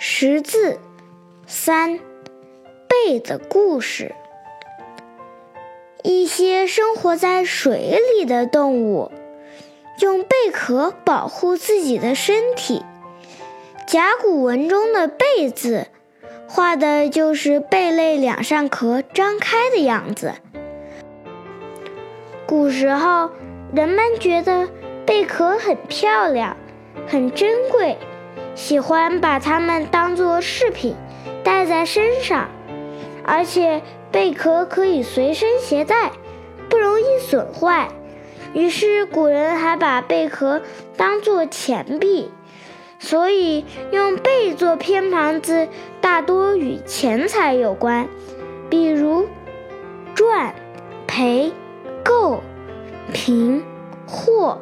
识字三贝的故事。一些生活在水里的动物用贝壳保护自己的身体。甲骨文中的“贝”字，画的就是贝类两扇壳张开的样子。古时候，人们觉得贝壳很漂亮，很珍贵。喜欢把它们当作饰品戴在身上，而且贝壳可以随身携带，不容易损坏。于是古人还把贝壳当作钱币，所以用“贝”做偏旁字，大多与钱财有关，比如“赚”“赔”“购”“平”“货”。